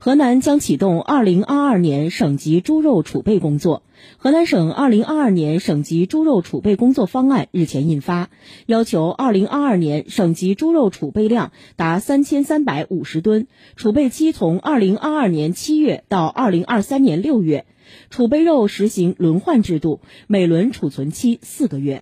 河南将启动2022年省级猪肉储备工作。河南省2022年省级猪肉储备工作方案日前印发，要求2022年省级猪肉储备量达3350吨，储备期从2022年7月到2023年6月，储备肉实行轮换制度，每轮储存期四个月。